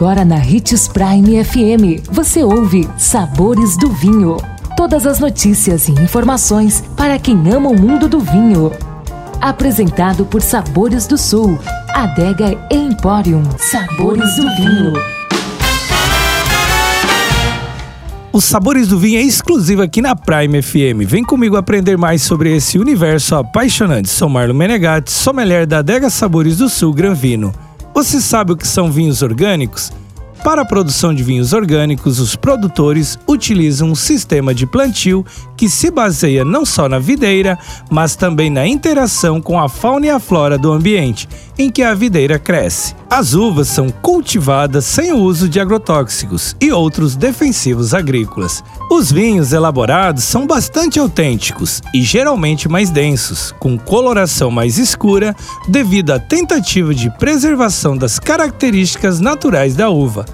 Agora na Ritz Prime FM, você ouve Sabores do Vinho. Todas as notícias e informações para quem ama o mundo do vinho. Apresentado por Sabores do Sul, Adega Emporium. Sabores do Vinho. Os Sabores do Vinho é exclusivo aqui na Prime FM. Vem comigo aprender mais sobre esse universo apaixonante. Sou Marlon Menegatti, sommelier da Adega Sabores do Sul Gran Vino. Você sabe o que são vinhos orgânicos? Para a produção de vinhos orgânicos, os produtores utilizam um sistema de plantio que se baseia não só na videira, mas também na interação com a fauna e a flora do ambiente em que a videira cresce. As uvas são cultivadas sem o uso de agrotóxicos e outros defensivos agrícolas. Os vinhos elaborados são bastante autênticos e geralmente mais densos, com coloração mais escura devido à tentativa de preservação das características naturais da uva.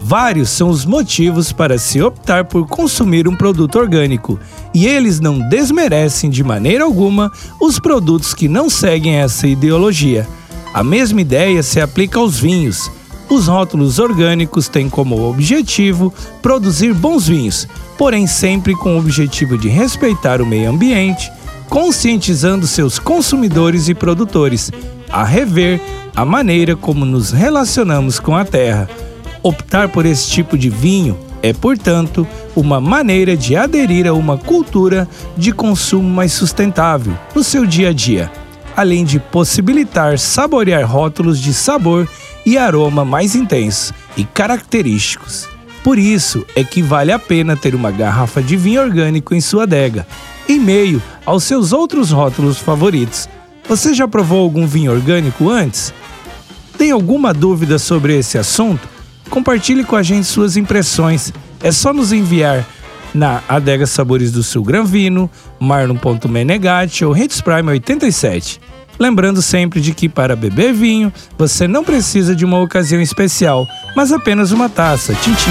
Vários são os motivos para se optar por consumir um produto orgânico, e eles não desmerecem de maneira alguma os produtos que não seguem essa ideologia. A mesma ideia se aplica aos vinhos. Os rótulos orgânicos têm como objetivo produzir bons vinhos, porém sempre com o objetivo de respeitar o meio ambiente, conscientizando seus consumidores e produtores a rever a maneira como nos relacionamos com a terra Optar por esse tipo de vinho é, portanto, uma maneira de aderir a uma cultura de consumo mais sustentável no seu dia a dia, além de possibilitar saborear rótulos de sabor e aroma mais intensos e característicos. Por isso é que vale a pena ter uma garrafa de vinho orgânico em sua adega, em meio aos seus outros rótulos favoritos. Você já provou algum vinho orgânico antes? Tem alguma dúvida sobre esse assunto? Compartilhe com a gente suas impressões. É só nos enviar na Adega Sabores do Sul Granvino, marlon.menegatti ou Hits Prime 87. Lembrando sempre de que para beber vinho, você não precisa de uma ocasião especial, mas apenas uma taça. Tintim